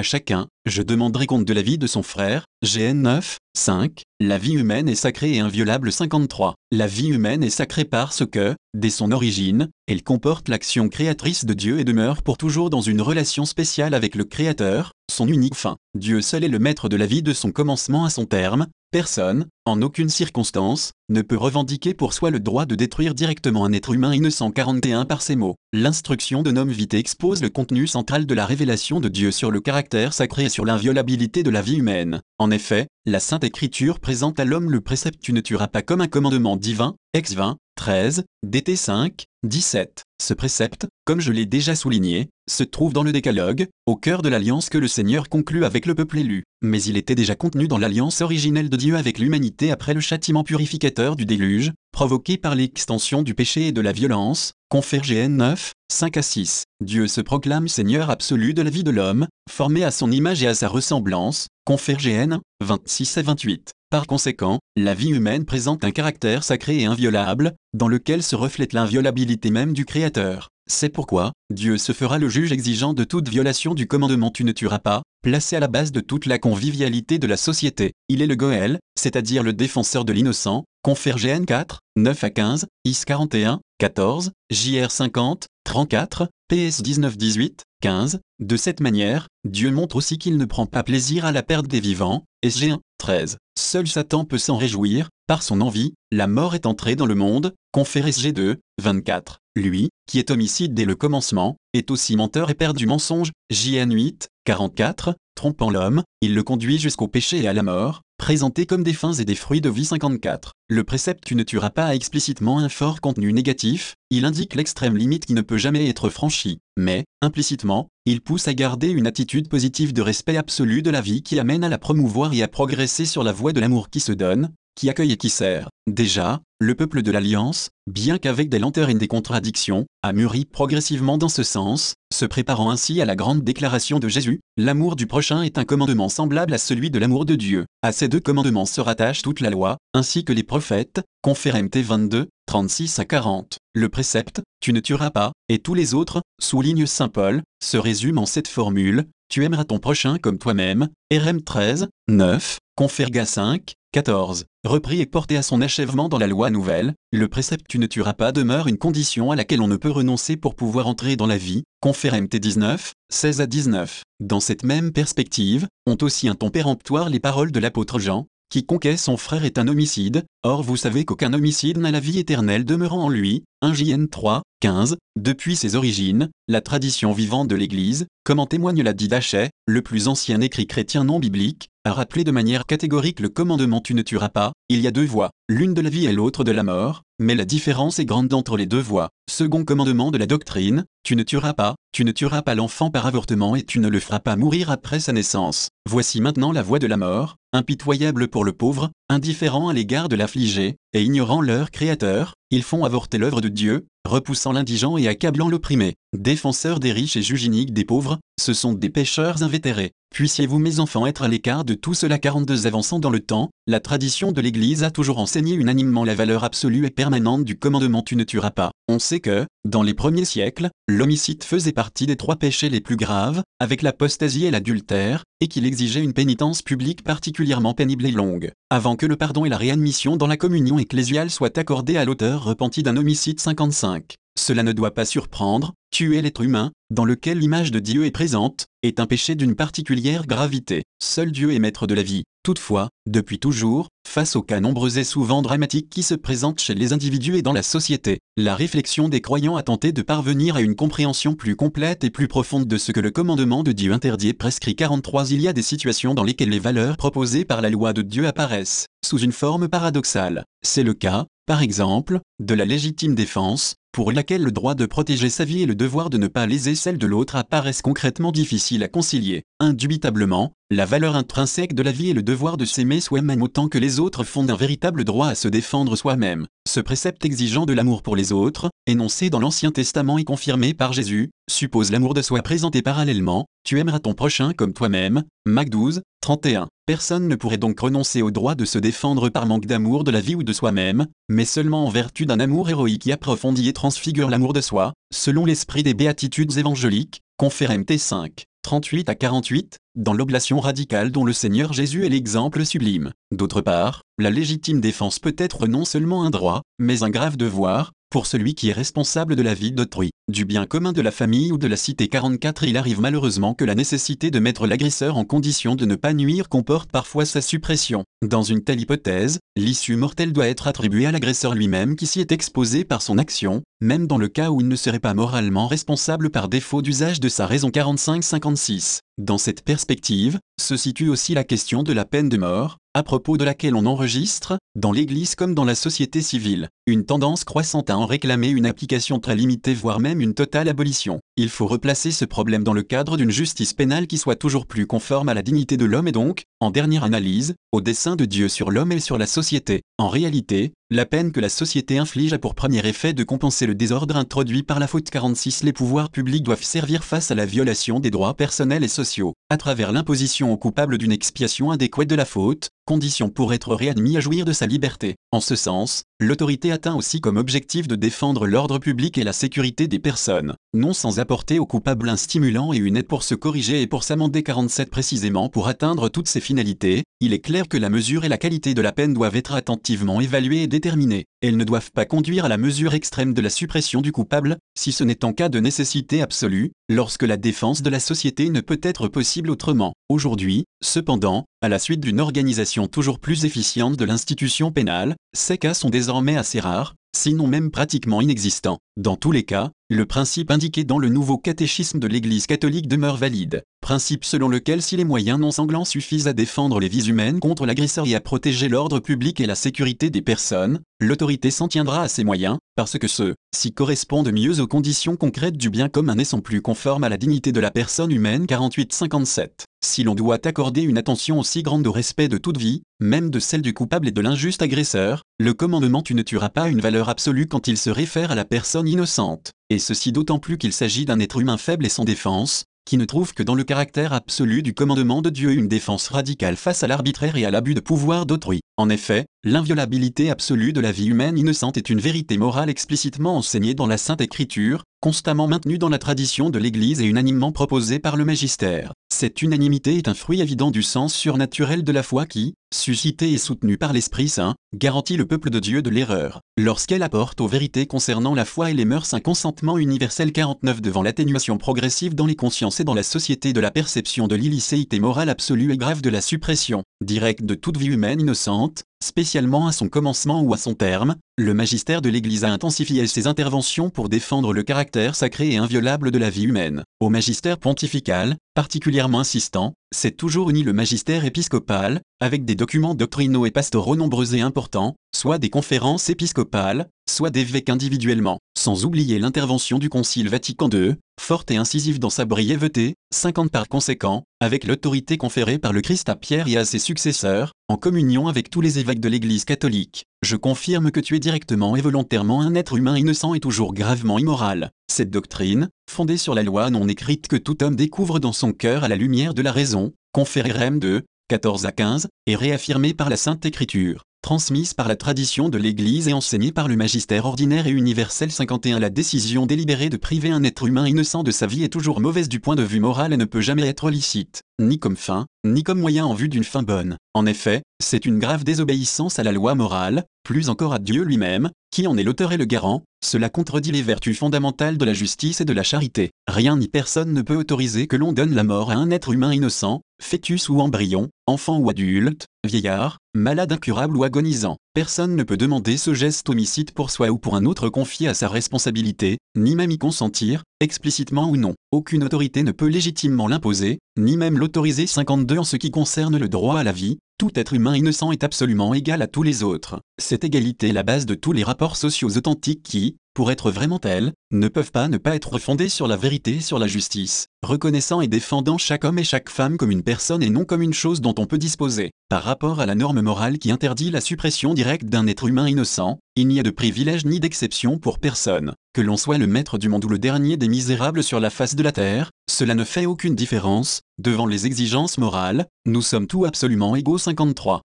À chacun, je demanderai compte de la vie de son frère. GN 9, 5. La vie humaine est sacrée et inviolable 53. La vie humaine est sacrée parce que, dès son origine, elle comporte l'action créatrice de Dieu et demeure pour toujours dans une relation spéciale avec le Créateur, son unique fin. Dieu seul est le maître de la vie de son commencement à son terme, Personne, en aucune circonstance, ne peut revendiquer pour soi le droit de détruire directement un être humain innocent 41 par ces mots. L'instruction de Nom Vite expose le contenu central de la révélation de Dieu sur le caractère sacré et sur l'inviolabilité de la vie humaine. En effet, la Sainte Écriture présente à l'homme le précepte Tu ne tueras pas comme un commandement divin, ex 20, 13, DT 5, 17. Ce précepte, comme je l'ai déjà souligné, se trouve dans le décalogue, au cœur de l'alliance que le Seigneur conclut avec le peuple élu. Mais il était déjà contenu dans l'alliance originelle de Dieu avec l'humanité après le châtiment purificateur du déluge, provoqué par l'extension du péché et de la violence, confère GN 9, 5 à 6. Dieu se proclame Seigneur absolu de la vie de l'homme, formé à son image et à sa ressemblance, confère GN 26 à 28. Par conséquent, la vie humaine présente un caractère sacré et inviolable, dans lequel se reflète l'inviolabilité même du Créateur. C'est pourquoi, Dieu se fera le juge exigeant de toute violation du commandement Tu ne tueras pas, placé à la base de toute la convivialité de la société. Il est le Goël, c'est-à-dire le défenseur de l'innocent, confère GN 4, 9 à 15, IS 41, 14, JR 50, 34, PS 19 18, 15. De cette manière, Dieu montre aussi qu'il ne prend pas plaisir à la perte des vivants, SG 1, 13. Seul Satan peut s'en réjouir, par son envie, la mort est entrée dans le monde, confère SG2, 24. Lui, qui est homicide dès le commencement, est aussi menteur et père du mensonge, JN 8, 44, trompant l'homme, il le conduit jusqu'au péché et à la mort, présenté comme des fins et des fruits de vie 54. Le précepte Tu ne tueras pas a explicitement un fort contenu négatif, il indique l'extrême limite qui ne peut jamais être franchie, mais, implicitement, il pousse à garder une attitude positive de respect absolu de la vie qui amène à la promouvoir et à progresser sur la voie de l'amour qui se donne, qui accueille et qui sert. Déjà, le peuple de l'Alliance, bien qu'avec des lenteurs et des contradictions, a mûri progressivement dans ce sens, se préparant ainsi à la grande déclaration de Jésus, l'amour du prochain est un commandement semblable à celui de l'amour de Dieu. À ces deux commandements se rattache toute la loi, ainsi que les prophètes, confère MT 22, 36 à 40. Le précepte, tu ne tueras pas, et tous les autres, souligne Saint Paul, se résument en cette formule, tu aimeras ton prochain comme toi-même, RM 13, 9, Conferga 5, 14. Repris et porté à son achèvement dans la loi nouvelle, le précepte tu ne tueras pas demeure une condition à laquelle on ne peut renoncer pour pouvoir entrer dans la vie, confère MT 19, 16 à 19. Dans cette même perspective, ont aussi un ton péremptoire les paroles de l'apôtre Jean, Quiconque son frère est un homicide, or vous savez qu'aucun homicide n'a la vie éternelle demeurant en lui. 1 JN 3, 15. Depuis ses origines, la tradition vivante de l'Église, comme en témoigne la Didachet, le plus ancien écrit chrétien non biblique, a rappelé de manière catégorique le commandement Tu ne tueras pas, il y a deux voies, l'une de la vie et l'autre de la mort, mais la différence est grande entre les deux voies. Second commandement de la doctrine, tu ne tueras pas, tu ne tueras pas l'enfant par avortement et tu ne le feras pas mourir après sa naissance. Voici maintenant la voie de la mort, impitoyable pour le pauvre, indifférent à l'égard de l'affligé, et ignorant leur Créateur, ils font avorter l'œuvre de Dieu, repoussant l'indigent et accablant l'opprimé. Défenseurs des riches et juginiques des pauvres, ce sont des pécheurs invétérés. Puissiez-vous mes enfants être à l'écart de tout cela 42 avançant dans le temps, la tradition de l'Église a toujours enseigné unanimement la valeur absolue et permanente du commandement tu ne tueras pas. On sait que, dans les premiers siècles, l'homicide faisait partie des trois péchés les plus graves, avec l'apostasie et l'adultère, et qu'il exigeait une pénitence publique particulièrement pénible et longue, avant que le pardon et la réadmission dans la communion ecclésiale soient accordés à l'auteur repenti d'un homicide 55. Cela ne doit pas surprendre, tuer l'être humain, dans lequel l'image de Dieu est présente, est un péché d'une particulière gravité. Seul Dieu est maître de la vie. Toutefois, depuis toujours, face aux cas nombreux et souvent dramatiques qui se présentent chez les individus et dans la société, la réflexion des croyants a tenté de parvenir à une compréhension plus complète et plus profonde de ce que le commandement de Dieu interdit et prescrit 43. Il y a des situations dans lesquelles les valeurs proposées par la loi de Dieu apparaissent, sous une forme paradoxale. C'est le cas, par exemple, de la légitime défense, pour laquelle le droit de protéger sa vie et le devoir de ne pas léser celle de l'autre apparaissent concrètement difficiles à concilier. Indubitablement, la valeur intrinsèque de la vie et le devoir de s'aimer soi-même autant que les autres font un véritable droit à se défendre soi-même. Ce précepte exigeant de l'amour pour les autres, énoncé dans l'Ancien Testament et confirmé par Jésus, suppose l'amour de soi présenté parallèlement, tu aimeras ton prochain comme toi-même, Mac 12, 31. Personne ne pourrait donc renoncer au droit de se défendre par manque d'amour de la vie ou de soi-même, mais seulement en vertu d'un amour héroïque qui approfondit et transfigure l'amour de soi, selon l'esprit des béatitudes évangéliques, confère MT 5. 38 à 48, dans l'oblation radicale dont le Seigneur Jésus est l'exemple sublime. D'autre part, la légitime défense peut être non seulement un droit, mais un grave devoir, pour celui qui est responsable de la vie d'autrui, du bien commun de la famille ou de la cité 44 il arrive malheureusement que la nécessité de mettre l'agresseur en condition de ne pas nuire comporte parfois sa suppression. Dans une telle hypothèse, l'issue mortelle doit être attribuée à l'agresseur lui-même qui s'y est exposé par son action, même dans le cas où il ne serait pas moralement responsable par défaut d'usage de sa raison 45-56. Dans cette perspective, se situe aussi la question de la peine de mort, à propos de laquelle on enregistre, dans l'Église comme dans la société civile, une tendance croissante à en réclamer une application très limitée voire même une totale abolition. Il faut replacer ce problème dans le cadre d'une justice pénale qui soit toujours plus conforme à la dignité de l'homme et donc, en dernière analyse, au dessein de Dieu sur l'homme et sur la société. En réalité, la peine que la société inflige a pour premier effet de compenser le désordre introduit par la faute 46. Les pouvoirs publics doivent servir face à la violation des droits personnels et sociaux, à travers l'imposition au coupable d'une expiation adéquate de la faute, condition pour être réadmis à jouir de sa liberté. En ce sens, l'autorité atteint aussi comme objectif de défendre l'ordre public et la sécurité des personnes, non sans apporter au coupable un stimulant et une aide pour se corriger et pour s'amender 47 précisément pour atteindre toutes ces finalités, il est clair que la mesure et la qualité de la peine doivent être attentivement évaluées et déterminées. Elles ne doivent pas conduire à la mesure extrême de la suppression du coupable, si ce n'est en cas de nécessité absolue, lorsque la défense de la société ne peut être possible autrement. Aujourd'hui, cependant, à la suite d'une organisation toujours plus efficiente de l'institution pénale, ces cas sont désormais assez rares, sinon même pratiquement inexistants. Dans tous les cas, le principe indiqué dans le nouveau catéchisme de l'Église catholique demeure valide, principe selon lequel si les moyens non sanglants suffisent à défendre les vies humaines contre l'agresseur et à protéger l'ordre public et la sécurité des personnes, l'autorité s'en tiendra à ces moyens, parce que ceux-ci correspondent mieux aux conditions concrètes du bien commun et sont plus conformes à la dignité de la personne humaine 48-57. Si l'on doit accorder une attention aussi grande au respect de toute vie, même de celle du coupable et de l'injuste agresseur, le commandement tu ne tueras pas une valeur absolue quand il se réfère à la personne innocente, et ceci d'autant plus qu'il s'agit d'un être humain faible et sans défense, qui ne trouve que dans le caractère absolu du commandement de Dieu une défense radicale face à l'arbitraire et à l'abus de pouvoir d'autrui. En effet, l'inviolabilité absolue de la vie humaine innocente est une vérité morale explicitement enseignée dans la Sainte Écriture, constamment maintenue dans la tradition de l'Église et unanimement proposée par le magistère. Cette unanimité est un fruit évident du sens surnaturel de la foi qui, suscitée et soutenue par l'Esprit Saint, garantit le peuple de Dieu de l'erreur, lorsqu'elle apporte aux vérités concernant la foi et les mœurs un consentement universel 49 devant l'atténuation progressive dans les consciences et dans la société de la perception de l'illicéité morale absolue et grave de la suppression, directe de toute vie humaine innocente, spécialement à son commencement ou à son terme, le magistère de l'Église a intensifié ses interventions pour défendre le caractère sacré et inviolable de la vie humaine. Au magistère pontifical, particulièrement insistant, c'est toujours uni le magistère épiscopal, avec des documents doctrinaux et pastoraux nombreux et importants, soit des conférences épiscopales, soit d'évêques individuellement, sans oublier l'intervention du Concile Vatican II, forte et incisive dans sa brièveté, 50 par conséquent, avec l'autorité conférée par le Christ à Pierre et à ses successeurs, en communion avec tous les évêques de l'Église catholique. Je confirme que tu es directement et volontairement un être humain innocent et toujours gravement immoral. Cette doctrine, fondée sur la loi non écrite que tout homme découvre dans son cœur à la lumière de la raison, conférée Rem 2, 14 à 15, est réaffirmée par la Sainte Écriture transmise par la tradition de l'Église et enseignée par le magistère ordinaire et universel 51 La décision délibérée de priver un être humain innocent de sa vie est toujours mauvaise du point de vue moral et ne peut jamais être licite, ni comme fin, ni comme moyen en vue d'une fin bonne. En effet, c'est une grave désobéissance à la loi morale, plus encore à Dieu lui-même, qui en est l'auteur et le garant, cela contredit les vertus fondamentales de la justice et de la charité. Rien ni personne ne peut autoriser que l'on donne la mort à un être humain innocent, fœtus ou embryon, enfant ou adulte, vieillard, malade incurable ou agonisant. Personne ne peut demander ce geste homicide pour soi ou pour un autre confié à sa responsabilité, ni même y consentir, explicitement ou non. Aucune autorité ne peut légitimement l'imposer, ni même l'autoriser 52 en ce qui concerne le droit à la vie, tout être humain innocent est absolument égal à tous les autres. Cette égalité est la base de tous les rapports sociaux authentiques qui, pour être vraiment tels, ne peuvent pas ne pas être fondés sur la vérité et sur la justice, reconnaissant et défendant chaque homme et chaque femme comme une personne et non comme une chose dont on peut disposer. Par rapport à la norme morale qui interdit la suppression directe d'un être humain innocent, il n'y a de privilège ni d'exception pour personne. Que l'on soit le maître du monde ou le dernier des misérables sur la face de la terre, cela ne fait aucune différence, devant les exigences morales, nous sommes tous absolument égaux 53.